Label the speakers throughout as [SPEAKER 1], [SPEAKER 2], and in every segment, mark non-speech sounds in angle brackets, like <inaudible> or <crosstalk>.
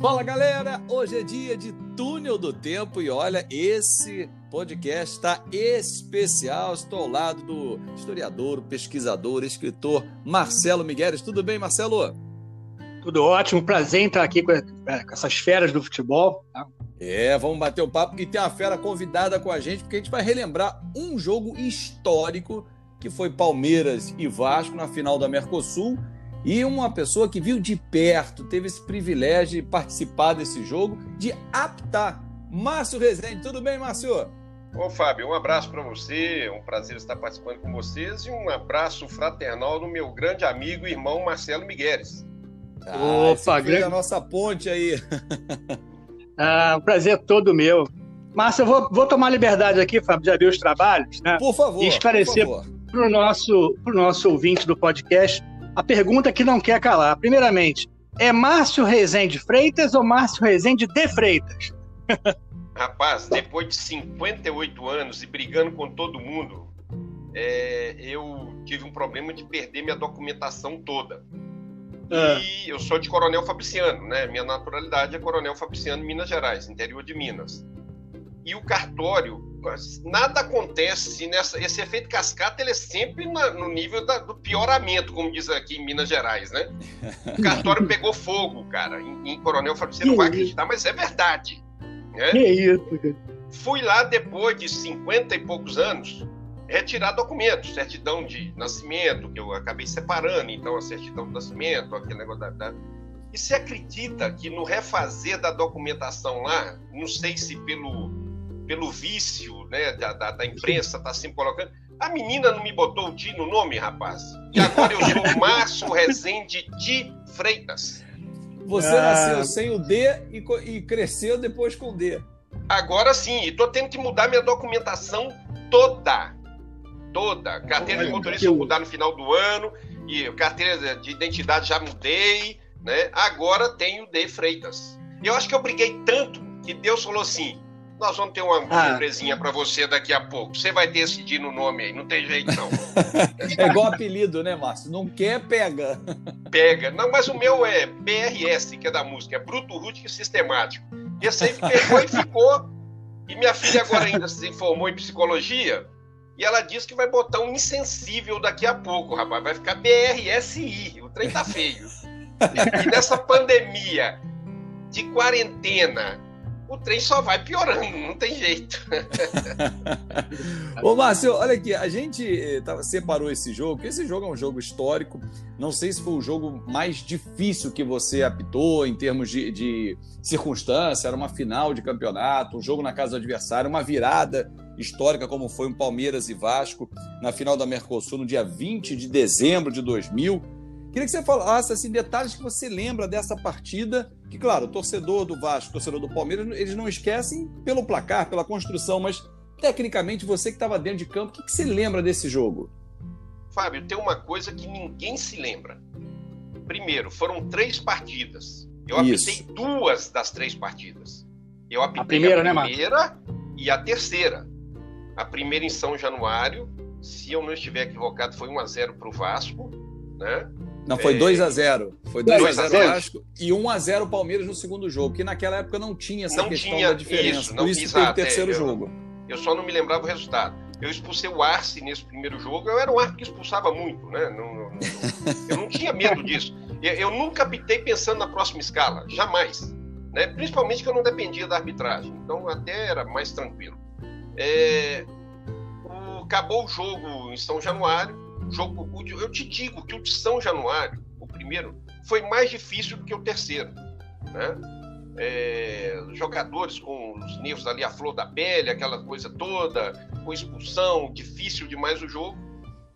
[SPEAKER 1] Fala galera, hoje é dia de túnel do tempo e olha, esse podcast está especial. Estou ao lado do historiador, pesquisador, escritor Marcelo Migueles. Tudo bem, Marcelo?
[SPEAKER 2] Tudo ótimo, prazer em estar aqui com, essas feras do futebol.
[SPEAKER 1] Tá? É, vamos bater um papo e tem uma fera convidada com a gente, porque a gente vai relembrar um jogo histórico que foi Palmeiras e Vasco na final da Mercosul e uma pessoa que viu de perto, teve esse privilégio de participar desse jogo, de apitar. Márcio Rezende, tudo bem, Márcio?
[SPEAKER 3] Ô, Fábio, um abraço para você, um prazer estar participando com vocês e um abraço fraternal do meu grande amigo e irmão Marcelo Migueles.
[SPEAKER 1] Ah, Opa, grande... a nossa ponte aí. <laughs>
[SPEAKER 2] ah, um prazer todo meu. Márcio, eu vou, vou tomar liberdade aqui, Fábio, de abrir os trabalhos, né?
[SPEAKER 1] Por favor.
[SPEAKER 2] E esclarecer para o nosso, nosso ouvinte do podcast a pergunta que não quer calar. Primeiramente, é Márcio Rezende Freitas ou Márcio Rezende de Freitas? <laughs>
[SPEAKER 3] Rapaz, depois de 58 anos e brigando com todo mundo, é, eu tive um problema de perder minha documentação toda. Ah. E eu sou de Coronel Fabriciano, né? Minha naturalidade é Coronel Fabriciano, Minas Gerais, interior de Minas. E o cartório nada acontece nessa esse efeito cascata ele é sempre na, no nível da, do pioramento como diz aqui em Minas Gerais né? <laughs> O cartório pegou fogo cara. Em, em Coronel você não vai acreditar mas é verdade né?
[SPEAKER 2] que isso
[SPEAKER 3] fui lá depois de 50 e poucos anos retirar documentos. Certidão de nascimento que eu acabei separando então a certidão de nascimento aquele negócio da, da... e você acredita que no refazer da documentação lá não sei se pelo pelo vício né, da, da, da imprensa, tá sempre colocando. A menina não me botou o Di no nome, rapaz. E agora eu sou <laughs> Márcio Rezende de Freitas.
[SPEAKER 1] Você ah. nasceu sem o D e, e, cresceu depois com o D.
[SPEAKER 3] Agora sim, e tô tendo que mudar minha documentação toda. Toda. Carteira de motorista eu vou mudar no final do ano. E carteira de identidade já mudei. Né? Agora tenho D Freitas. Eu acho que eu briguei tanto que Deus falou assim: nós vamos ter uma ah. surpresinha para você daqui a pouco. Você vai decidir no nome aí, não tem jeito não. <laughs>
[SPEAKER 1] é igual apelido, né, Márcio? Não quer, pega.
[SPEAKER 3] Pega. Não, mas o meu é BRS, que é da música, é Bruto Rústico Sistemático. E esse aí pegou e ficou. E minha filha agora ainda se informou em psicologia e ela disse que vai botar um insensível daqui a pouco, rapaz. Vai ficar BRSI. O trem tá feio. E nessa pandemia de quarentena, o trem só vai piorando, não tem jeito. <laughs>
[SPEAKER 1] Ô, Márcio, olha aqui, a gente eh, tá, separou esse jogo, esse jogo é um jogo histórico. Não sei se foi o jogo mais difícil que você apitou em termos de, de circunstância, era uma final de campeonato, um jogo na casa do adversário, uma virada histórica como foi um Palmeiras e Vasco na final da Mercosul no dia 20 de dezembro de 2000 Queria que você falasse assim, detalhes que você lembra dessa partida. Que, claro, o torcedor do Vasco, o torcedor do Palmeiras, eles não esquecem pelo placar, pela construção, mas tecnicamente você que estava dentro de campo, o que, que você lembra desse jogo?
[SPEAKER 3] Fábio, tem uma coisa que ninguém se lembra. Primeiro, foram três partidas. Eu apitei duas das três partidas. Eu apitei a primeira, a primeira né, e a terceira. A primeira em São Januário, se eu não estiver equivocado, foi 1 a 0 para o Vasco, né?
[SPEAKER 1] Não, foi 2 a 0 Foi 2 a 0 Vasco e 1 a 0 Palmeiras no segundo jogo, que naquela época não tinha essa não questão tinha da diferença. Isso, não, Por isso exato, foi o terceiro
[SPEAKER 3] é,
[SPEAKER 1] jogo.
[SPEAKER 3] Eu, só não me lembrava o resultado. Eu expulsei o Arce nesse primeiro jogo. Eu era um Arce que expulsava muito, né? Não, não, eu não tinha medo disso. Eu, eu nunca apitei pensando na próxima escala, jamais. Né? Principalmente que eu não dependia da arbitragem. Então até era mais tranquilo. É, o, acabou o jogo em São Januário jogo, eu te digo que o de São Januário, o primeiro, foi mais difícil do que o terceiro, né? É, jogadores com os nervos ali à flor da pele, aquela coisa toda, com expulsão, difícil demais o jogo.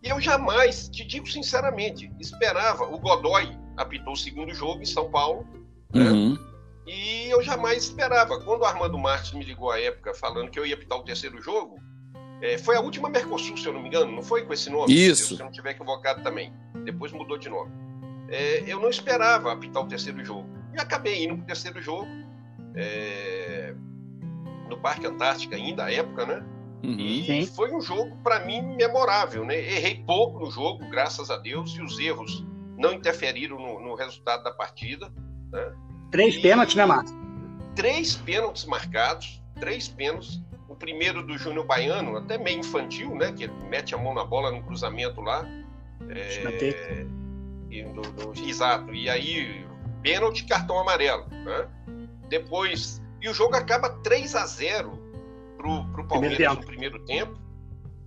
[SPEAKER 3] E eu jamais, te digo sinceramente, esperava. O Godoy apitou o segundo jogo em São Paulo, né? Uhum. E eu jamais esperava. Quando o Armando Marques me ligou à época falando que eu ia apitar o terceiro jogo, é, foi a última Mercosul, se eu não me engano, não foi com esse nome?
[SPEAKER 1] Isso.
[SPEAKER 3] Se eu não tiver equivocado também. Depois mudou de nome. É, eu não esperava apitar o terceiro jogo. E acabei indo para o terceiro jogo. É, no Parque Antártica, ainda à época, né? Uhum, e sim. foi um jogo, para mim, memorável. Né? Errei pouco no jogo, graças a Deus, e os erros não interferiram no, no resultado da partida. Né?
[SPEAKER 2] Três pênaltis, né, Márcio?
[SPEAKER 3] Três pênaltis marcados, três pênaltis. O primeiro do Júnior Baiano, até meio infantil, né? Que ele mete a mão na bola no cruzamento lá. É, e no, no, exato. E aí, pênalti cartão amarelo. Né? Depois. E o jogo acaba 3 a 0 pro, pro Palmeiras primeiro no primeiro tempo.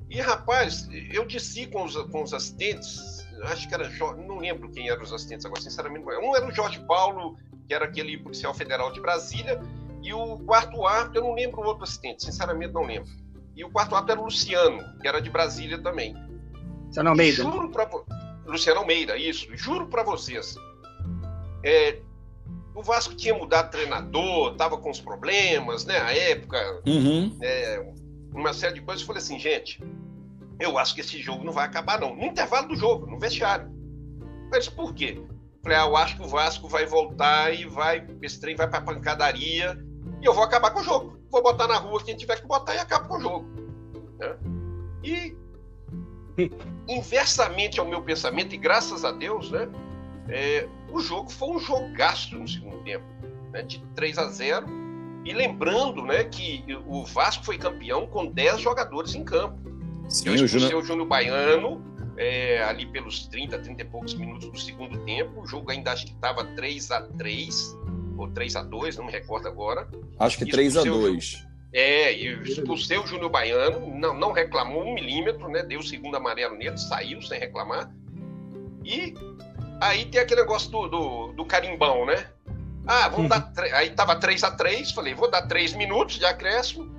[SPEAKER 3] E, rapaz, eu disse com os, com os assistentes, acho que era. Não lembro quem eram os assistentes agora, sinceramente. Um era o Jorge Paulo, que era aquele policial federal de Brasília, e o quarto árbitro, eu não lembro o outro assistente, sinceramente não lembro. E o quarto árbitro era o Luciano, que era de Brasília também.
[SPEAKER 2] Luciano Almeida.
[SPEAKER 3] Juro pra, Luciano Almeida, isso. Juro para vocês. É, o Vasco tinha mudado treinador, tava com os problemas, né? A época,
[SPEAKER 1] uhum.
[SPEAKER 3] é, uma série de coisas. Eu falei assim, gente, eu acho que esse jogo não vai acabar, não. No intervalo do jogo, no vestiário. Mas por quê? Falei, ah, eu acho que o Vasco vai voltar e vai, esse trem vai pra pancadaria e eu vou acabar com o jogo. Vou botar na rua quem tiver que botar e acabo com o jogo. Né? E <laughs> inversamente ao meu pensamento, e graças a Deus, né? É, o jogo foi um jogaço no segundo tempo, né, de 3 a 0. E lembrando né, que o Vasco foi campeão com 10 jogadores em campo. Sim, Eu expulsei o Júnior, Baiano é, ali pelos 30, 30 e poucos minutos do segundo tempo. O jogo ainda acho que estava 3 a 3 ou 3 a 2 não me recordo agora.
[SPEAKER 1] Acho que 3 a 2
[SPEAKER 3] é, e expulsei o Júnior Baiano, não, não reclamou um milímetro, né? Deu o segundo amarelo nele, saiu sem reclamar. E aí tem aquele negócio do, do, do carimbão, né? Ah, vamos dar. <laughs> Aí tava 3 a 3 falei, vou dar 3 minutos de acréscimo.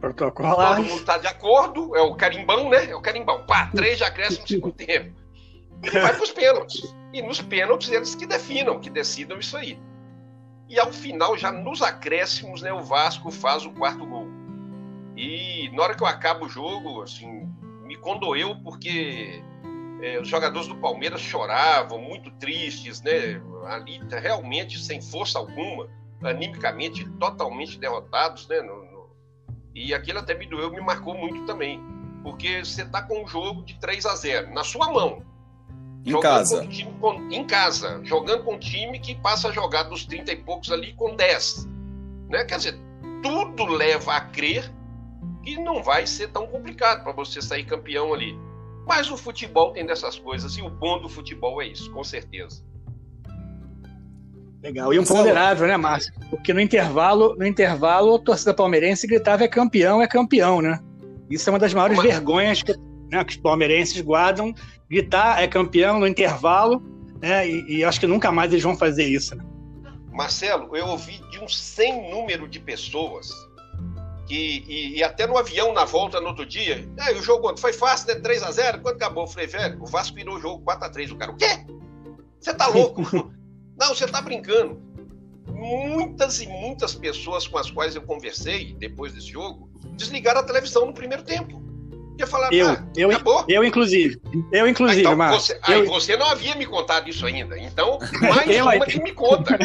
[SPEAKER 2] Protocolo.
[SPEAKER 3] Todo mundo tá de acordo, é o carimbão, né? É o carimbão. Pá, 3 de acréscimo no segundo tempo. E vai pros pênaltis. E nos pênaltis eles que definam, que decidam isso aí. E ao final, já nos acréscimos, né, o Vasco faz o quarto gol. E na hora que eu acabo o jogo, assim, me condoeu porque é, os jogadores do Palmeiras choravam, muito tristes, né? Ali realmente sem força alguma, animicamente totalmente derrotados, né? No, no... E aquilo até me doeu, me marcou muito também. Porque você está com um jogo de 3 a 0 na sua mão.
[SPEAKER 1] Em casa.
[SPEAKER 3] Com, em casa, jogando com um time que passa a jogar dos 30 e poucos ali com 10. Né? Quer dizer, tudo leva a crer que não vai ser tão complicado para você sair campeão ali. Mas o futebol tem dessas coisas e o bom do futebol é isso, com certeza.
[SPEAKER 2] Legal. E um ponderável, né, Márcio? Porque no intervalo, no intervalo, a torcida palmeirense gritava é campeão, é campeão, né? Isso é uma das maiores Mas... vergonhas que né, que os palmeirenses guardam, gritar é campeão no intervalo, né, e, e, acho que nunca mais eles vão fazer isso. Né?
[SPEAKER 3] Marcelo, eu ouvi de um sem número de pessoas que, e, e, até no avião na volta no outro dia, é, o jogo foi fácil, né? 3 a 0 quando acabou? Eu falei, velho, o Vasco virou o jogo 4 a 3 O cara, o quê? Você tá louco? <laughs> Não, você tá brincando. Muitas e muitas pessoas com as quais eu conversei depois desse jogo desligaram a televisão no primeiro tempo ia falar,
[SPEAKER 2] eu, ah, eu, acabou? eu inclusive. Eu inclusive, então,
[SPEAKER 3] Marcos. Você, eu... Aí você não havia me contado isso ainda. Então, <laughs> mais eu, uma que me conta.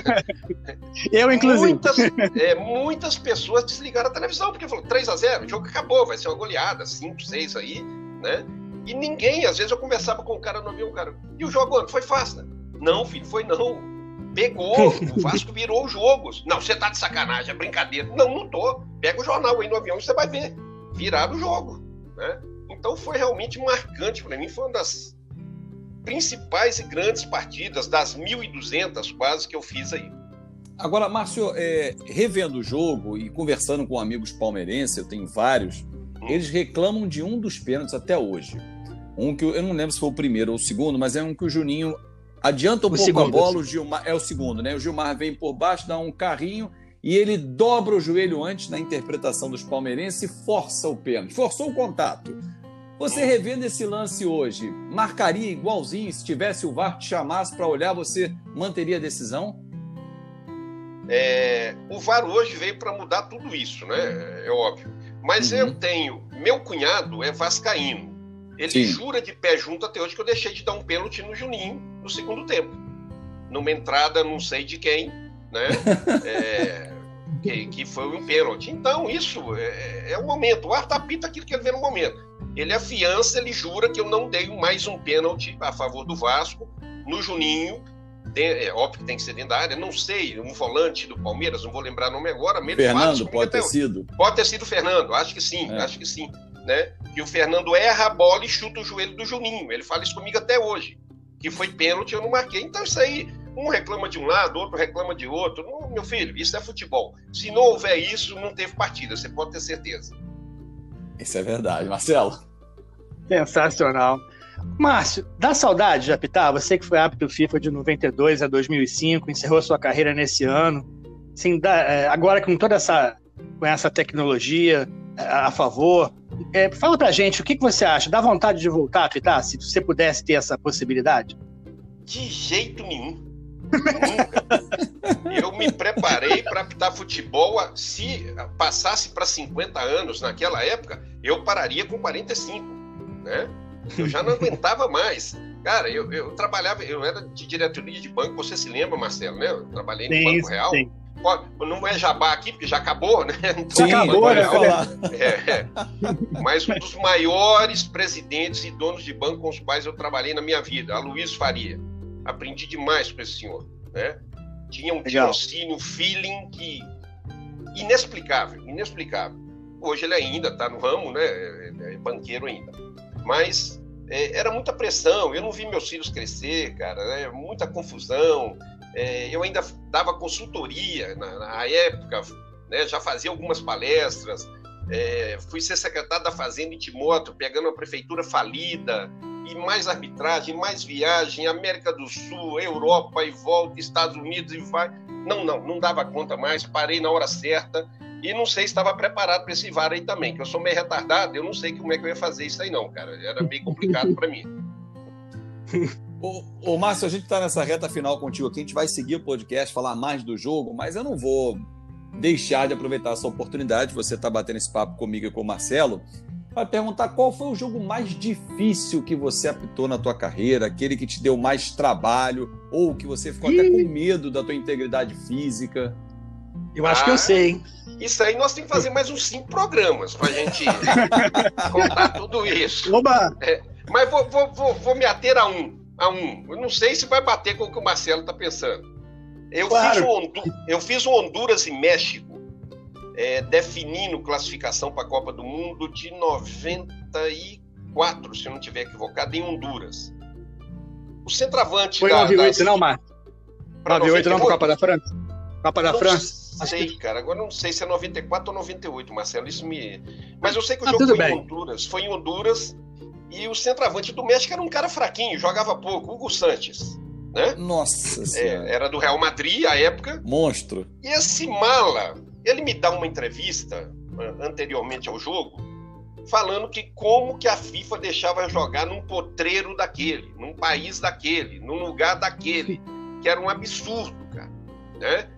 [SPEAKER 3] <laughs>
[SPEAKER 2] eu inclusive.
[SPEAKER 3] Muitas, é, muitas pessoas desligaram a televisão porque falou 3 a 0, o jogo acabou, vai ser uma goleada, 5, 6 aí, né? E ninguém, às vezes eu conversava com o cara no avião, cara, e o jogo foi fácil, né? Não, filho, foi não. Pegou, o Vasco virou os jogos. Não, você tá de sacanagem, é brincadeira. Não, não tô. Pega o jornal aí no avião e você vai ver. Virar o jogo. Né? Então foi realmente marcante para mim, foi uma das principais e grandes partidas, das 1.200 quase que eu fiz aí.
[SPEAKER 1] Agora, Márcio, é, revendo o jogo e conversando com amigos palmeirenses, eu tenho vários, hum. eles reclamam de um dos pênaltis até hoje. Um que eu não lembro se foi o primeiro ou o segundo, mas é um que o Juninho adianta um o pouco segundo. a bola, o Gilmar é o segundo, né? O Gilmar vem por baixo, dá um carrinho e ele dobra o joelho antes na interpretação dos palmeirenses e força o pênalti, forçou o contato. Você revendo esse lance hoje, marcaria igualzinho se tivesse o VAR te chamasse para olhar, você manteria a decisão?
[SPEAKER 3] É, o VAR hoje veio para mudar tudo isso, né? É óbvio. Mas uhum. eu tenho, meu cunhado é vascaíno. Ele Sim. jura de pé junto até hoje que eu deixei de dar um pênalti no Juninho no segundo tempo. Numa entrada, não sei de quem, né? <laughs> É, que, que, foi um pênalti. Então, isso é, é o momento. O Arthur apita aquilo que ele vê no momento. Ele afiança, ele jura que eu não dei mais um pênalti a favor do Vasco no Juninho, é óbvio que tem que ser dentro da área, não sei, um volante do Palmeiras, não vou lembrar o nome agora.
[SPEAKER 1] Fernando, pode ter sido.
[SPEAKER 3] Pode ter sido Fernando, acho que sim, é. acho que sim. Né? Que o Fernando erra a bola e chuta o joelho do Juninho. Ele fala isso comigo até hoje. Que foi pênalti, eu não marquei. Então isso aí, um reclama de um lado, outro reclama de outro. Não, meu filho, isso é futebol. Se não houver isso, não teve partida, você pode ter certeza.
[SPEAKER 1] Isso é verdade. Marcelo?
[SPEAKER 2] Sensacional. Márcio, dá saudade de apitar? Você que foi árbitro FIFA de 92 a 2005, encerrou sua carreira nesse ano. Assim, dá, é, agora com toda essa, com essa tecnologia é, a favor, é, fala pra gente o que, que você acha. Dá vontade de voltar a apitar, se você pudesse ter essa possibilidade?
[SPEAKER 3] De jeito nenhum. Nunca. <laughs> Eu me preparei para apitar futebol. Se passasse para 50 anos naquela época, eu pararia com 45, né? Eu já não aguentava mais. Cara, eu, eu trabalhava, eu era de diretoria de banco, você se lembra, Marcelo, né? Eu trabalhei no sim, Banco Real. Sim. Não é jabá aqui, porque já acabou, né?
[SPEAKER 2] Então, sim, acabou, né?
[SPEAKER 3] É, é. Mas um dos maiores presidentes e donos de banco com os quais eu trabalhei na minha vida, a Luiz Faria. Aprendi demais com esse senhor, né? Tinha um tirocínio, feeling que inexplicável, inexplicável. Hoje ele ainda está no ramo, né? É, é banqueiro ainda mas é, era muita pressão. Eu não vi meus filhos crescer, cara, né? muita confusão. É, eu ainda dava consultoria na, na época, né? já fazia algumas palestras. É, fui ser secretário da Fazenda em Timóteo, pegando a prefeitura falida, e mais arbitragem, mais viagem, América do Sul, Europa e volta, Estados Unidos e vai. Não, não, não dava conta mais, parei na hora certa e não sei se estava preparado para esse VAR aí também, que eu sou meio retardado, eu não sei como é que eu ia fazer isso aí não, cara. Era meio complicado para mim. <laughs>
[SPEAKER 1] Ô, ô, Márcio, a gente está nessa reta final contigo aqui, a gente vai seguir o podcast, falar mais do jogo, mas eu não vou deixar de aproveitar essa oportunidade, você está batendo esse papo comigo e com o Marcelo, para perguntar qual foi o jogo mais difícil que você apitou na tua carreira, aquele que te deu mais trabalho, ou que você ficou até com medo da tua integridade física.
[SPEAKER 2] Eu acho ah, que eu sei, hein?
[SPEAKER 3] Isso aí nós temos que fazer mais uns cinco programas para a gente <laughs> contar tudo isso.
[SPEAKER 2] Oba!
[SPEAKER 3] É, mas vou, vou, vou, vou, me ater a um, a um. Eu não sei se vai bater com o que o Marcelo está pensando. Eu, claro. fiz um, eu fiz um Honduras e México, é, definindo classificação para a Copa do Mundo de 94, se eu não estiver equivocado, em Honduras. O centroavante.
[SPEAKER 2] Foi da, 98, das... não, Marcos? 98 não, para a Copa da França? Copa da
[SPEAKER 3] não
[SPEAKER 2] França?
[SPEAKER 3] sei, cara. Agora não sei se é 94 ou 98, Marcelo. Isso me. Mas eu sei que o ah, jogo foi bem. em Honduras. Foi em Honduras. E o centroavante do México era um cara fraquinho, jogava pouco, Hugo Sanches. Né?
[SPEAKER 1] Nossa é, Senhora.
[SPEAKER 3] É, era do Real Madrid à época.
[SPEAKER 1] Monstro.
[SPEAKER 3] E esse mala, ele me dá uma entrevista anteriormente ao jogo, falando que como que a FIFA deixava jogar num potreiro daquele, num país daquele, num lugar daquele, que era um absurdo, cara. Né?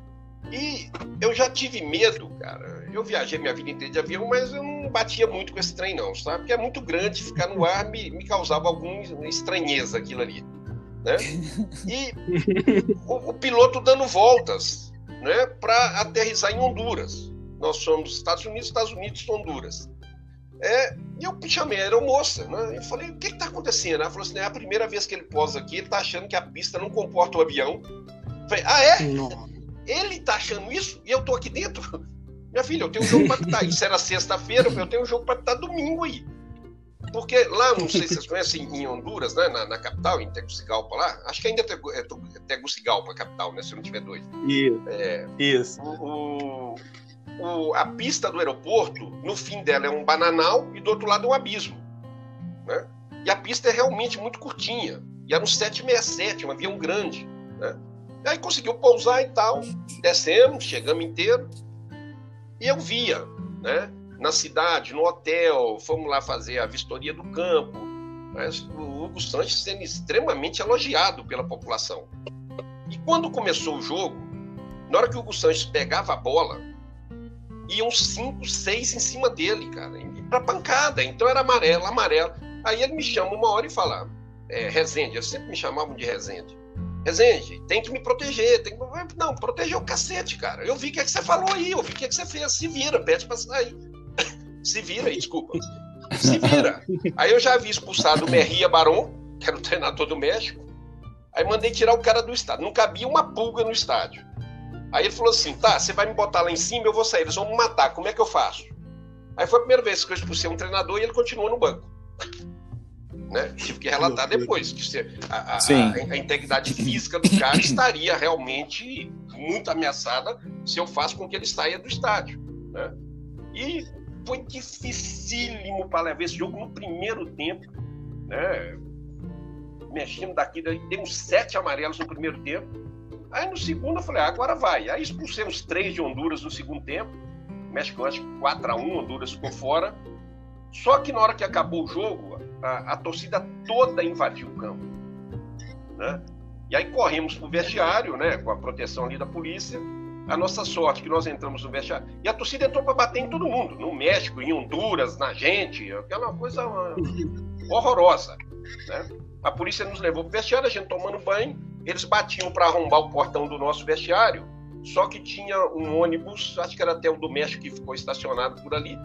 [SPEAKER 3] E eu já tive medo, cara. Eu viajei minha vida inteira de avião, mas eu não batia muito com esse trem, não, sabe? Porque é muito grande, ficar no ar me, me causava alguma estranheza aquilo ali. Né? <laughs> E o, o piloto dando voltas né, para aterrizar em Honduras. Nós somos Estados Unidos, Estados Unidos, Honduras. É, e eu chamei a aeromoça, né? E falei, o que está acontecendo? Ela falou assim, é a primeira vez que ele posa aqui, ele está achando que a pista não comporta o avião. Eu falei, ah, é? Não. Ele tá achando isso e eu tô aqui dentro. <laughs> Minha filha, eu tenho um jogo para estar. Isso era sexta-feira, eu tenho um jogo para estar domingo aí. Porque lá, não sei se <laughs> vocês conhecem, em Honduras, né, na, na capital, em Tegucigalpa lá, acho que ainda é, é Tegucigalpa a capital, né, se não tiver dois.
[SPEAKER 2] Isso. É, isso.
[SPEAKER 3] O, o, a pista do aeroporto, no fim dela é um bananal e do outro lado é um abismo. Né? E a pista é realmente muito curtinha. E era um 767, um avião grande. Né? Aí conseguiu pousar e tal, descemos, chegamos inteiro. E eu via, né? Na cidade, no hotel, fomos lá fazer a vistoria do campo. Mas o Hugo Sanches sendo extremamente elogiado pela população. E quando começou o jogo, na hora que o Hugo Sanches pegava a bola, iam cinco, seis em cima dele, cara, pra pancada. Então era amarelo, amarelo. Aí ele me chama uma hora e fala, é, Rezende, eles sempre me chamavam de Rezende. Rezende, tem que me proteger. Tem que... Não, proteger o cacete, cara. Eu vi o que, é que você falou aí, eu vi o que, é que você fez. Se vira, pede pra sair. Se vira aí, desculpa. Se vira. Aí eu já havia expulsado o Merria Baron, que era o treinador do México. Aí mandei tirar o cara do estádio. Não cabia uma pulga no estádio. Aí ele falou assim: tá, você vai me botar lá em cima, eu vou sair, eles vão me matar, como é que eu faço? Aí foi a primeira vez que eu expulsei um treinador e ele continuou no banco. Né? Tive que relatar depois que a, a, a, a, integridade física do cara estaria realmente muito ameaçada se eu faço com que ele saia do estádio. Né? E foi dificílimo para levar esse jogo no primeiro tempo. Né? Mexendo daqui, deu uns sete amarelos no primeiro tempo. Aí no segundo eu falei, ah, agora vai. Aí expulsei uns três de Honduras no segundo tempo. México, acho que 4x1, Honduras ficou fora. Só que na hora que acabou o jogo, a, a torcida toda invadiu o campo. Né? E aí corremos para o vestiário, né, com a proteção ali da polícia. A nossa sorte que nós entramos no vestiário. E a torcida entrou para bater em todo mundo, no México, em Honduras, na gente, aquela coisa <laughs> horrorosa. Né? A polícia nos levou para o vestiário, a gente tomando banho. Eles batiam para arrombar o portão do nosso vestiário, só que tinha um ônibus, acho que era até o do México que ficou estacionado por ali,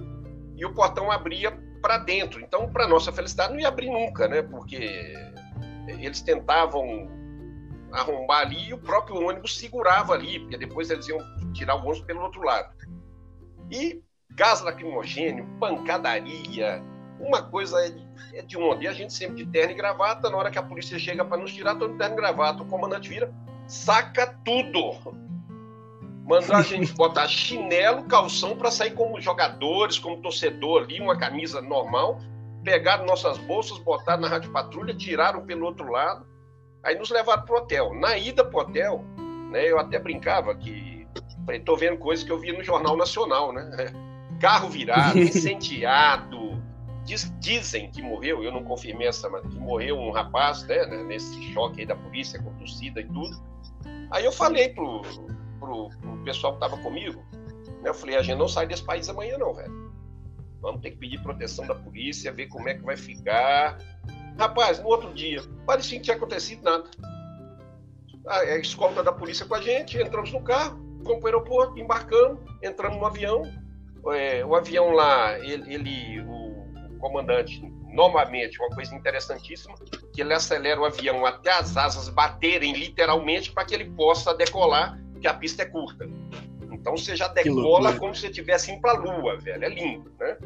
[SPEAKER 3] e o portão abria para dentro. Então, para nossa felicidade, não ia abrir nunca, né? Porque eles tentavam arrombar ali e o próprio ônibus segurava ali, porque depois eles iam tirar o ônibus pelo outro lado. E gás lacrimogênio, pancadaria, uma coisa é de onde? E a gente sempre de terno e gravata, na hora que a polícia chega para nos tirar, todo de terno e gravata, o comandante vira, saca tudo mandou a gente <laughs> botar chinelo, calção para sair como jogadores, como torcedor ali, uma camisa normal. Pegaram nossas bolsas, botaram na rádio patrulha, tiraram pelo outro lado, aí nos levaram pro hotel. Na ida pro hotel, né, eu até brincava que estou vendo coisas que eu via no Jornal Nacional, né? <laughs> Carro virado, <laughs> incendiado. Diz, dizem que morreu, eu não confirmei essa, mas que morreu um rapaz, né, nesse choque aí da polícia, com torcida e tudo. Aí eu falei pro, pro, pro pessoal que estava comigo, né, eu falei, a gente não sai desse país amanhã não, velho. Vamos ter que pedir proteção da polícia, ver como é que vai ficar. Rapaz, no outro dia, parecia que tinha acontecido nada. A, escolta da polícia com a gente, entramos no carro, fomos para o aeroporto, embarcamos, entramos no avião. É, o avião lá, ele, ele o, o comandante, novamente, uma coisa interessantíssima, que ele acelera o avião até as asas baterem literalmente para que ele possa decolar porque a pista é curta. Então você já decola como se você estivesse indo para a lua, velho. É lindo, né?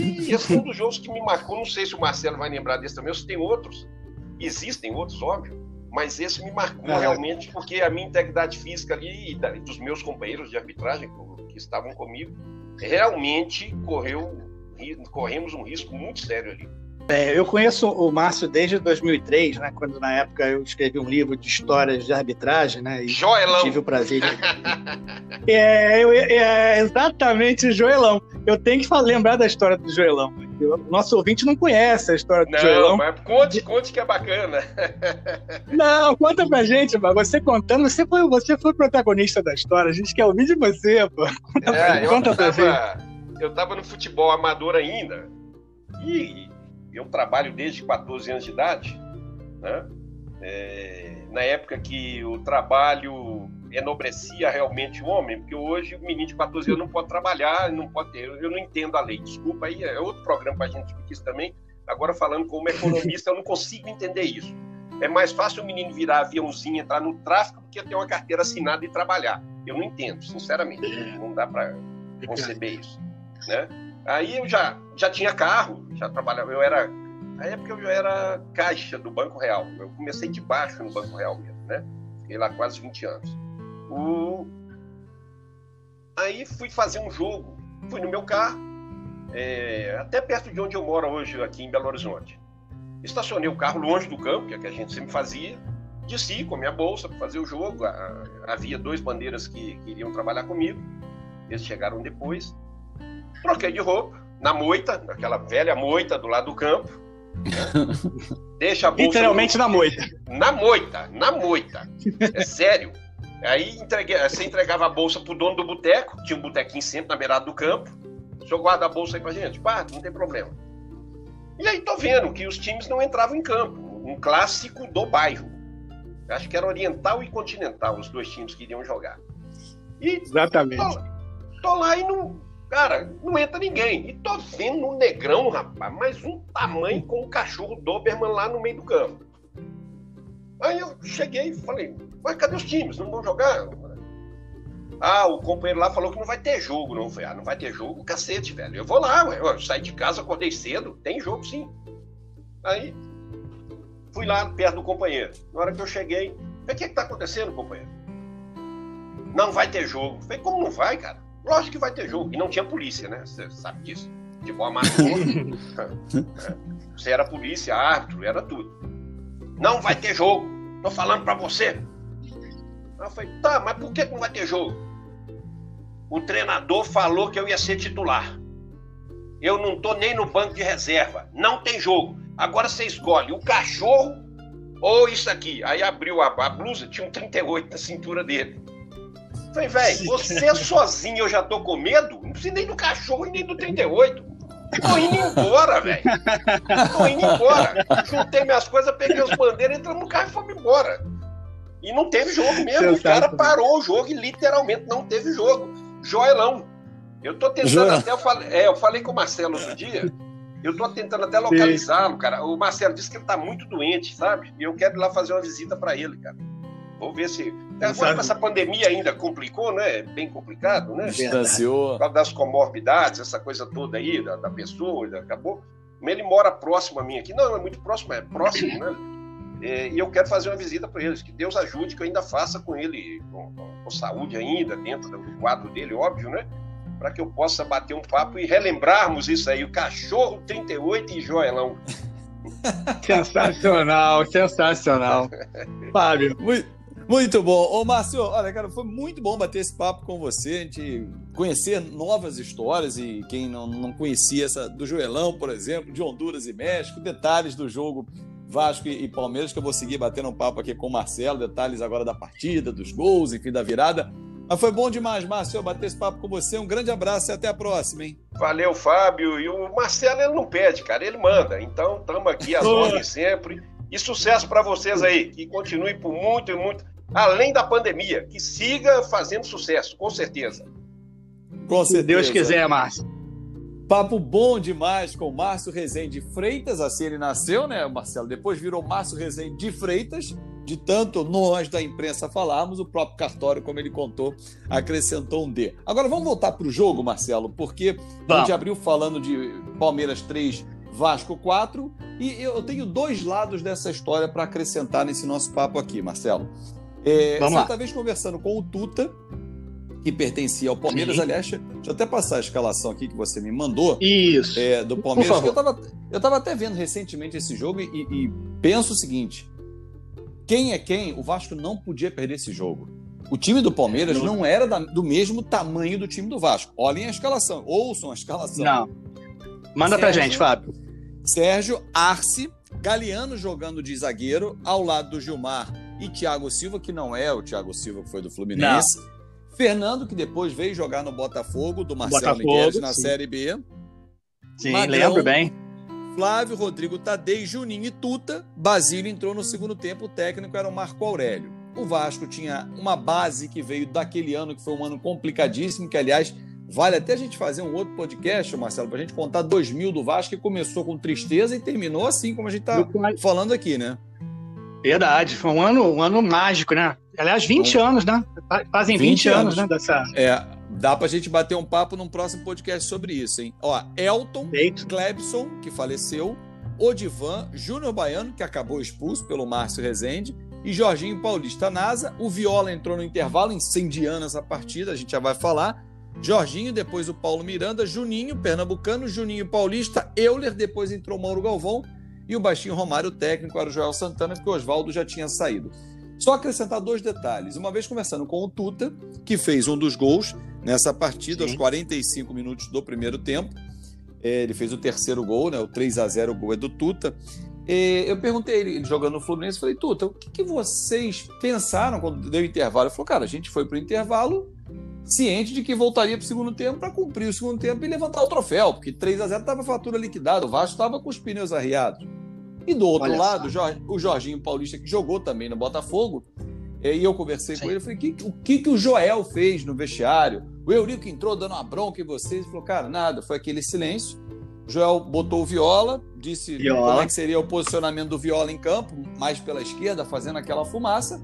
[SPEAKER 3] E <laughs> esse é um dos jogos que me marcou. Não sei se o Marcelo vai lembrar desse também, ou se tem outros. Existem outros, óbvio. Mas esse me marcou é. realmente porque a minha integridade física ali e dos meus companheiros de arbitragem que estavam comigo realmente correu, corremos um risco muito sério ali.
[SPEAKER 2] É, eu conheço o Márcio desde 2003, né, quando na época eu escrevi um livro de histórias de arbitragem, né?
[SPEAKER 3] Joelão.
[SPEAKER 2] Tive o prazer. De... <laughs> é, eu, é, exatamente, Joelão. Eu tenho que lembrar da história do Joelão. O nosso ouvinte não conhece a história do
[SPEAKER 3] não,
[SPEAKER 2] Joelão.
[SPEAKER 3] Mas conte, conte que é bacana. <laughs>
[SPEAKER 2] não, conta pra gente, mas você contando, você foi, você foi protagonista da história. A gente quer ouvir de você, pô.
[SPEAKER 3] Conta, é, conta eu pra tava, gente. Eu tava no futebol amador ainda. E eu trabalho desde 14 anos de idade, né? É, na época que o trabalho enobrecia realmente o homem, porque hoje o menino de 14 anos não pode trabalhar, não pode ter, eu não entendo a lei, desculpa, aí é outro programa para a gente discutir isso também. Agora, falando como economista, eu não consigo entender isso. É mais fácil o menino virar aviãozinho, entrar no tráfico, do que ter uma carteira assinada e trabalhar. Eu não entendo, sinceramente. Não dá para conceber isso. Né? Aí eu já, já tinha carro, já trabalhava, eu era. Na época eu já era caixa do Banco Real. Eu comecei de baixo no Banco Real mesmo, né? Fiquei lá quase 20 anos. O... Aí fui fazer um jogo, fui no meu carro, é, até perto de onde eu moro hoje, aqui em Belo Horizonte. Estacionei o carro longe do campo, que é que a gente sempre fazia, desci com a minha bolsa para fazer o jogo. Havia dois bandeiras que, que iriam trabalhar comigo, eles chegaram depois. Troquei de roupa, na moita, naquela velha moita do lado do campo. <laughs> Deixa a bolsa.
[SPEAKER 2] Literalmente no... na moita.
[SPEAKER 3] Na moita, na moita. É sério. Aí entreguei, você entregava a bolsa pro dono do boteco, tinha um botequinho sempre na beirada do campo. O senhor guarda a bolsa aí pra gente? Pá, não tem problema. E aí tô vendo que os times não entravam em campo. Um clássico do bairro. Acho que era Oriental e Continental, os dois times que iriam jogar.
[SPEAKER 2] E Exatamente. Tô,
[SPEAKER 3] tô lá e não, Cara, não entra ninguém. E tô vendo um negrão, rapaz, mais um tamanho com o cachorro Doberman lá no meio do campo. Aí eu cheguei e falei, mas cadê os times? Não vão jogar? Ah, o companheiro lá falou que não vai ter jogo. Não, falei, ah, não vai ter jogo, cacete, velho. Eu vou lá, ué. eu saí de casa, acordei cedo, tem jogo sim. Aí fui lá perto do companheiro. Na hora que eu cheguei, falei, o que está acontecendo, companheiro? Não vai ter jogo. falei, como não vai, cara? Lógico que vai ter jogo. E não tinha polícia, né? Você sabe disso. Tipo, a <laughs> Você era polícia, árbitro, era tudo. Não vai ter jogo. Tô falando para você. Eu falei, tá, mas por que não vai ter jogo? O treinador falou que eu ia ser titular. Eu não tô nem no banco de reserva. Não tem jogo. Agora você escolhe o cachorro ou isso aqui. Aí abriu a, a blusa, tinha um 38 na cintura dele. Falei, velho, você sozinho eu já tô com medo? Não precisa nem do cachorro e nem do 38. Tô indo embora, velho. Tô indo embora. Juntei minhas coisas, peguei os bandeiras, entramos no carro e fomos embora. E não teve jogo mesmo. o cara parou o jogo e literalmente não teve jogo. Joelão. Eu tô tentando Joel. até. Eu falei, é, eu falei com o Marcelo outro dia. Eu tô tentando até localizá-lo, cara. O Marcelo disse que ele tá muito doente, sabe? E eu quero ir lá fazer uma visita para ele, cara. Vou ver se. Agora com essa pandemia ainda complicou, né? Bem complicado, né?
[SPEAKER 1] Distanciou.
[SPEAKER 3] Por causa das comorbidades, essa coisa toda aí, da, da pessoa, acabou. Ele mora próximo a mim aqui. Não, é muito próximo, é próximo, né? É, e eu quero fazer uma visita para eles. Que Deus ajude que eu ainda faça com ele, com, com, com saúde ainda, dentro do quadro dele, óbvio, né? Para que eu possa bater um papo e relembrarmos isso aí. O Cachorro 38 e Joelão. <laughs>
[SPEAKER 2] sensacional, sensacional. <laughs> Fábio.
[SPEAKER 1] Muito... Muito bom. Ô, Márcio, olha, cara, foi muito bom bater esse papo com você, a gente conhecer novas histórias e quem não, não conhecia essa do Joelão, por exemplo, de Honduras e México, detalhes do jogo Vasco e Palmeiras, que eu vou seguir batendo um papo aqui com o Marcelo, detalhes agora da partida, dos gols, enfim, da virada. Mas foi bom demais, Márcio, bater esse papo com você. Um grande abraço e até a próxima, hein?
[SPEAKER 3] Valeu, Fábio. E o Marcelo, ele não pede, cara, ele manda. Então, estamos aqui às ordens sempre. E sucesso para vocês aí. Que continue por muito e muito além da pandemia, que siga fazendo sucesso, com certeza.
[SPEAKER 2] Com certeza. Se Deus quiser, Márcio.
[SPEAKER 1] Papo bom demais com Márcio Rezende Freitas, assim ele nasceu, né, Marcelo? Depois virou Márcio Rezende de Freitas, de tanto nós da imprensa falarmos, o próprio cartório, como ele contou, acrescentou um D. Agora vamos voltar para o jogo, Marcelo, porque a gente abriu falando de Palmeiras 3, Vasco 4, e eu tenho dois lados dessa história para acrescentar nesse nosso papo aqui, Marcelo. É, Vamos certa lá. vez conversando com o Tuta, que pertencia ao Palmeiras, Sim. aliás, deixa eu até passar a escalação aqui que você me mandou.
[SPEAKER 2] Isso.
[SPEAKER 1] É, do Palmeiras. Eu estava eu tava até vendo recentemente esse jogo e, e penso o seguinte: quem é quem, o Vasco não podia perder esse jogo. O time do Palmeiras não, não era da, do mesmo tamanho do time do Vasco. Olhem a escalação, ouçam a escalação.
[SPEAKER 2] Não. Manda Sérgio, pra gente, Fábio.
[SPEAKER 1] Sérgio, Arce, Galeano jogando de zagueiro, ao lado do Gilmar e Thiago Silva, que não é o Thiago Silva que foi do Fluminense. Não. Fernando, que depois veio jogar no Botafogo, do Marcelo Miguel na sim. Série B.
[SPEAKER 2] Sim, Magrão, lembro bem.
[SPEAKER 1] Flávio, Rodrigo Tadei, Juninho e Tuta. Basílio entrou no segundo tempo, o técnico era o Marco Aurélio. O Vasco tinha uma base que veio daquele ano, que foi um ano complicadíssimo, que, aliás, vale até a gente fazer um outro podcast, Marcelo, para a gente contar 2000 do Vasco, que começou com tristeza e terminou assim, como a gente está falando aqui, né?
[SPEAKER 2] Verdade, foi um ano, um ano mágico, né? Aliás, 20 um... anos, né? Fazem 20, 20 anos, anos, né? Dessa...
[SPEAKER 1] É, dá pra gente bater um papo num próximo podcast sobre isso, hein? Ó, Elton, Feito. Clebson, que faleceu, Odivan, Júnior Baiano, que acabou expulso pelo Márcio Rezende, e Jorginho Paulista NASA. O Viola entrou no intervalo, incendiando essa partida, a gente já vai falar. Jorginho, depois o Paulo Miranda, Juninho, Pernambucano, Juninho Paulista, Euler, depois entrou Mauro Galvão e o baixinho Romário, o técnico, era o Joel Santana, porque o Oswaldo já tinha saído. Só acrescentar dois detalhes. Uma vez conversando com o Tuta, que fez um dos gols nessa partida, Sim. aos 45 minutos do primeiro tempo. É, ele fez o terceiro gol, né? O 3 a 0 o gol é do Tuta. Eu perguntei ele, jogando no Fluminense, falei, Tuta, o que, que vocês pensaram quando deu intervalo? Ele falou, cara, a gente foi para o intervalo ciente de que voltaria para o segundo tempo para cumprir o segundo tempo e levantar o troféu, porque 3 a 0 estava a fatura liquidada, o Vasco estava com os pneus arriados. E do outro Olha lado, o Jorginho Paulista, que jogou também no Botafogo, eh, e eu conversei Sim. com ele, falei, que, o que, que o Joel fez no vestiário? O Eurico entrou dando uma bronca em vocês, falou, cara, nada, foi aquele silêncio. Joel botou o Viola, disse Viola. como é que seria o posicionamento do Viola em campo, mais pela esquerda, fazendo aquela fumaça.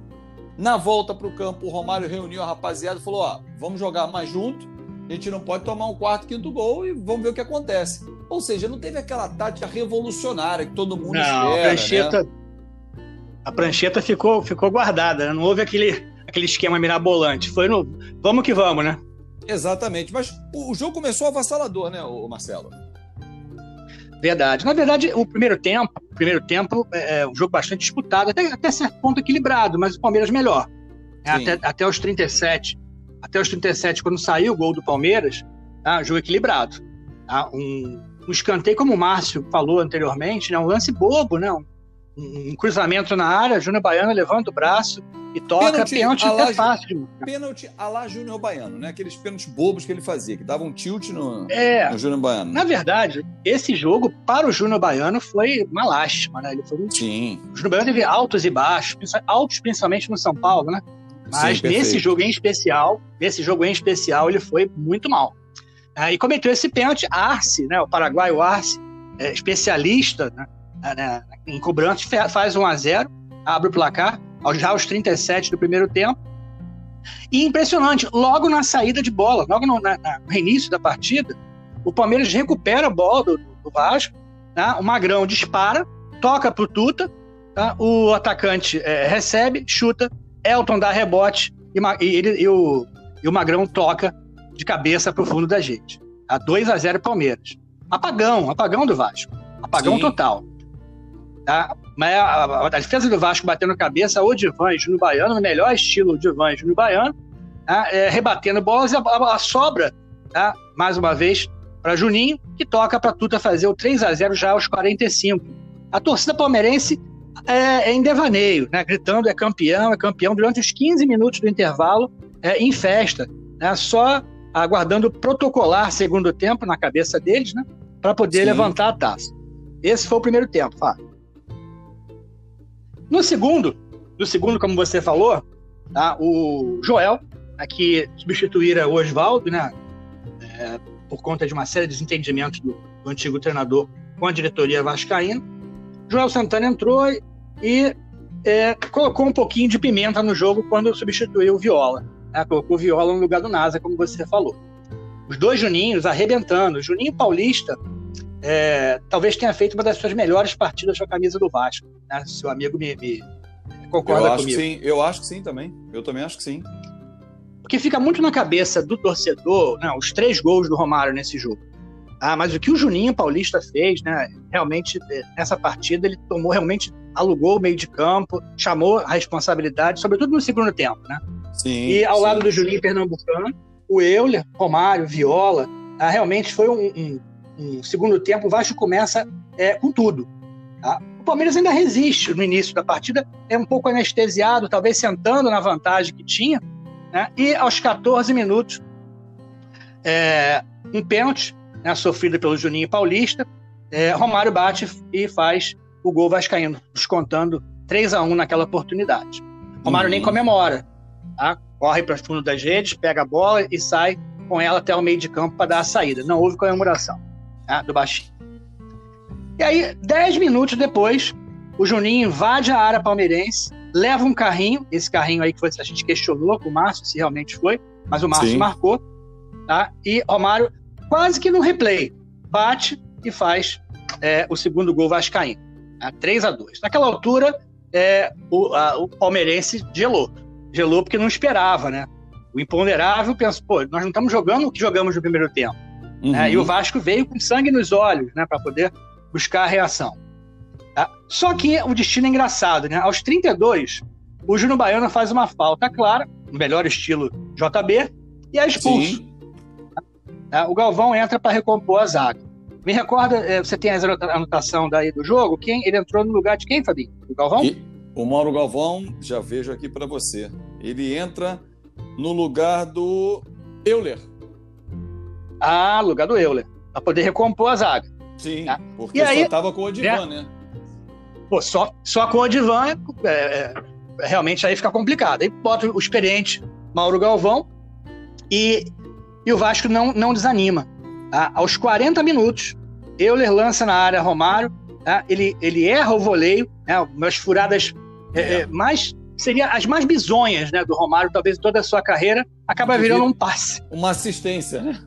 [SPEAKER 1] Na volta para o campo, o Romário reuniu a rapaziada e falou: ó, vamos jogar mais junto, a gente não pode tomar um quarto, quinto gol e vamos ver o que acontece. Ou seja, não teve aquela tática revolucionária que todo mundo não, espera. A
[SPEAKER 2] prancheta, né? a prancheta ficou, ficou guardada, né? não houve aquele, aquele esquema mirabolante. Foi no vamos que vamos, né?
[SPEAKER 1] Exatamente. Mas o jogo começou avassalador, né, Marcelo?
[SPEAKER 2] Verdade. Na verdade, o primeiro tempo, o primeiro tempo é, é um jogo bastante disputado, até, até certo ponto equilibrado, mas o Palmeiras melhor. É, até, até os 37, até os 37, quando saiu o gol do Palmeiras, tá, jogo equilibrado. Tá, um, um escanteio, como o Márcio falou anteriormente, né, um lance bobo, né, um, um cruzamento na área, Júnior Baiano levanta o braço, e toca pênalti, pênalti até fácil.
[SPEAKER 1] Pênalti a lá Júnior Baiano, né? Aqueles pênaltis bobos que ele fazia, que davam um tilt no, é, no Júnior Baiano.
[SPEAKER 2] Na verdade, esse jogo, para o Júnior Baiano, foi uma lástima, né? Ele foi um...
[SPEAKER 1] Sim.
[SPEAKER 2] O Júnior Baiano teve altos e baixos, altos principalmente no São Paulo, né? Mas Sim, nesse jogo em especial, nesse jogo em especial, ele foi muito mal. É, e cometeu esse pênalti, Arce, né? O paraguaio Arce, é, especialista né? né em cobrança, faz 1 a 0 abre o placar já aos 37 do primeiro tempo. E impressionante, logo na saída de bola, logo no, na, no início da partida, o Palmeiras recupera a bola do, do Vasco, tá? o Magrão dispara, toca para o Tuta, tá? o atacante é, recebe, chuta, Elton dá rebote e, e, ele, e, o, e o Magrão toca de cabeça para o fundo da gente. Tá? 2 a 0 Palmeiras. Apagão, apagão do Vasco. Apagão Sim. total. Tá? Mas a, a, a, defesa do Vasco batendo cabeça, o Divan e Júnior Baiano, no melhor estilo Divan e Júnior Baiano, tá? é, rebatendo bolas e a, a, sobra, tá? mais uma vez, para Juninho, que toca para Tuta fazer o 3 a 0 já aos 45. A torcida palmeirense é, é em devaneio, né? gritando é campeão, é campeão, durante os 15 minutos do intervalo, é, em festa, né? só aguardando protocolar segundo tempo na cabeça deles, né? para poder Sim. levantar a taça. Esse foi o primeiro tempo, Fábio. No segundo, no segundo, como você falou, tá, o Joel, aqui substituíra o Oswaldo, né, é, por conta de uma série de desentendimentos do, do, antigo treinador com a diretoria vascaína. Joel Santana entrou e é, colocou um pouquinho de pimenta no jogo quando substituiu o Viola. Né, colocou o Viola no lugar do Nasa, como você falou. Os dois Juninhos arrebentando. O Juninho Paulista é, talvez tenha feito uma das suas melhores partidas com a camisa do Vasco. Né? Seu amigo me, me concorda
[SPEAKER 1] eu acho
[SPEAKER 2] comigo.
[SPEAKER 1] Que sim. Eu acho que sim também. Eu também acho que sim.
[SPEAKER 2] Porque fica muito na cabeça do torcedor né, os três gols do Romário nesse jogo. Ah, mas o que o Juninho Paulista fez, né? Realmente, é, nessa partida, ele tomou realmente, alugou o meio de campo, chamou a responsabilidade, sobretudo no segundo tempo, né?
[SPEAKER 1] Sim.
[SPEAKER 2] E ao
[SPEAKER 1] sim.
[SPEAKER 2] lado do Juninho Pernambucano, o Euler, Romário, Viola, ah, realmente foi um, um, um segundo tempo, o Vasco começa é, com tudo. Tá? O Palmeiras ainda resiste no início da partida, é um pouco anestesiado, talvez sentando na vantagem que tinha, né? e aos 14 minutos, é, um pênalti né, sofrido pelo Juninho Paulista, é, Romário bate e faz o gol vascaíno, descontando 3 a 1 naquela oportunidade. Romário uhum. nem comemora, tá? corre para o fundo das redes, pega a bola e sai com ela até o meio de campo para dar a saída. Não houve comemoração né, do baixinho. E aí, dez minutos depois, o Juninho invade a área palmeirense, leva um carrinho, esse carrinho aí que foi, a gente questionou com o Márcio se realmente foi, mas o Márcio Sim. marcou, tá? E Romário, quase que no replay, bate e faz é, o segundo gol vascaíno, né? 3 a 2 Naquela altura, é, o, a, o palmeirense gelou. Gelou porque não esperava, né? O imponderável pensou, pô, nós não estamos jogando o que jogamos no primeiro tempo. Uhum. Né? E o Vasco veio com sangue nos olhos, né, para poder buscar a reação. Tá? Só que o destino é engraçado, né? Aos 32, o Júnior Baiano faz uma falta clara, no melhor estilo JB, e é expulso. Tá? O Galvão entra para recompor a zaga. Me recorda, é, você tem a anotação daí do jogo? Quem ele entrou no lugar de quem, Fabinho? O Galvão? E
[SPEAKER 1] o Mauro Galvão, já vejo aqui para você. Ele entra no lugar do Euler.
[SPEAKER 2] Ah, lugar do Euler, para poder recompor a zaga.
[SPEAKER 1] Sim, tá? porque e só estava com o Odivan, né? né?
[SPEAKER 2] Pô, só, só com o Odivan, é, é, realmente aí fica complicado. Aí bota o experiente Mauro Galvão e, e o Vasco não, não desanima. Tá? Aos 40 minutos, Euler lança na área Romário, tá? ele, ele erra o voleio, né? umas furadas é. É, mais seria as mais bizonhas né, do Romário, talvez toda a sua carreira, acaba virando um passe.
[SPEAKER 1] Uma assistência, né?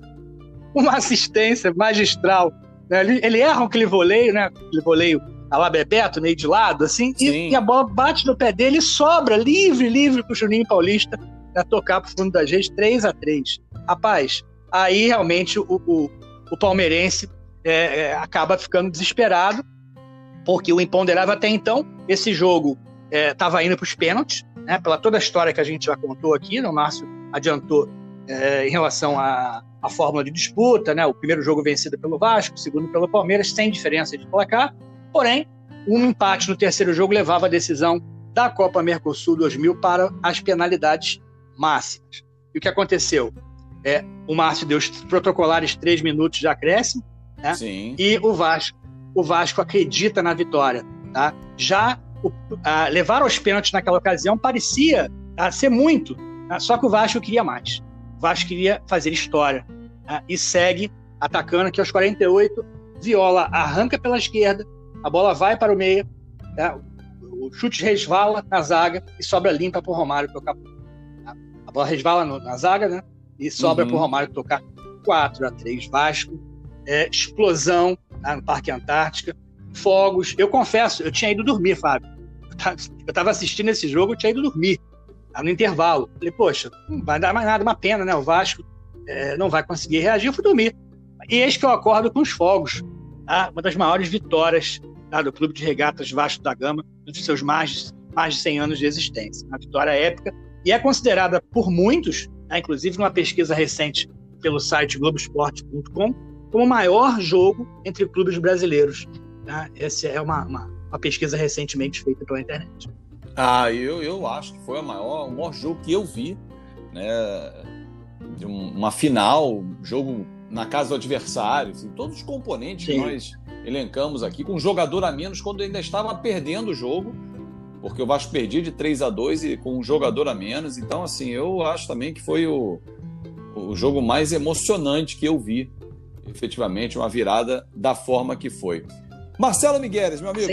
[SPEAKER 2] Uma assistência magistral. Né? Ele, ele erra aquele voleio, né? Aquele voleio a lá Bebeto, meio de lado, assim, e, e, a bola bate no pé dele e sobra livre, livre pro Juninho Paulista para tocar pro fundo da gente, 3 a 3 Rapaz, aí realmente o, o, o palmeirense é, é, acaba ficando desesperado, porque o imponderável até então, esse jogo estava é, indo para os pênaltis, né, pela toda a história que a gente já contou aqui, né, o Márcio adiantou é, em relação à, à fórmula de disputa, né, o primeiro jogo vencido pelo Vasco, o segundo pelo Palmeiras, sem diferença de placar, porém, um empate no terceiro jogo levava a decisão da Copa Mercosul 2000 para as penalidades máximas. E o que aconteceu? É, o Márcio deu os protocolares três minutos de acréscimo, né? e o Vasco, o Vasco acredita na vitória. Tá? Já o, a, levar aos pênaltis naquela ocasião parecia a, ser muito, tá? só que o Vasco queria mais. O Vasco queria fazer história tá? e segue atacando aqui aos 48. Viola arranca pela esquerda, a bola vai para o meio, tá? o chute resvala na zaga e sobra limpa para o Romário tocar. A bola resvala no, na zaga, né? E sobra uhum. para o Romário tocar 4 a 3 Vasco. É, explosão tá? no Parque Antártica fogos. Eu confesso, eu tinha ido dormir, Fábio. Eu estava assistindo esse jogo, eu tinha ido dormir, no intervalo. Falei, poxa, não vai dar mais nada, uma pena, né? O Vasco é, não vai conseguir reagir, eu fui dormir. E eis que eu acordo com os fogos. Tá? Uma das maiores vitórias tá, do Clube de Regatas Vasco da Gama, dos seus mais, mais de 100 anos de existência. Uma vitória épica e é considerada por muitos, tá? inclusive numa pesquisa recente pelo site Globoesporte.com, como o maior jogo entre clubes brasileiros Tá? Essa é uma, uma, uma, pesquisa recentemente feita pela internet.
[SPEAKER 1] Ah, eu, eu acho que foi a maior, o maior jogo que eu vi, né? De uma final, jogo na casa do adversário, assim, todos os componentes Sim. que nós elencamos aqui, com um jogador a menos quando ainda estava perdendo o jogo, porque o Vasco perdia de 3 a 2 e com um jogador a menos. Então, assim, eu acho também que foi o, o jogo mais emocionante que eu vi, efetivamente, uma virada da forma que foi. Marcelo Migueles, meu amigo,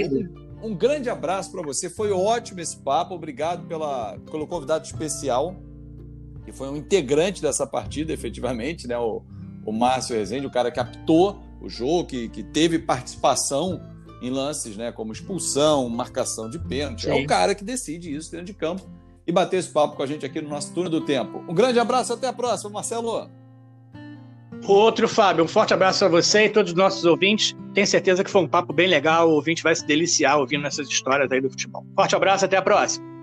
[SPEAKER 1] um, um grande abraço para você. Foi ótimo esse papo. Obrigado pela, pelo convidado especial, que foi um integrante dessa partida, efetivamente, né? O, o Márcio Rezende, o cara que captou o jogo, que, que teve participação em lances, né? Como expulsão, marcação de pênalti. É o cara que decide isso dentro de campo e bater esse papo com a gente aqui no nosso turno do tempo. Um grande abraço, até a próxima, Marcelo.
[SPEAKER 2] Outro, Fábio, um forte abraço para você e todos os nossos ouvintes. Tenho certeza que foi um papo bem legal. O ouvinte vai se deliciar ouvindo essas histórias aí do futebol. Forte abraço, até a próxima.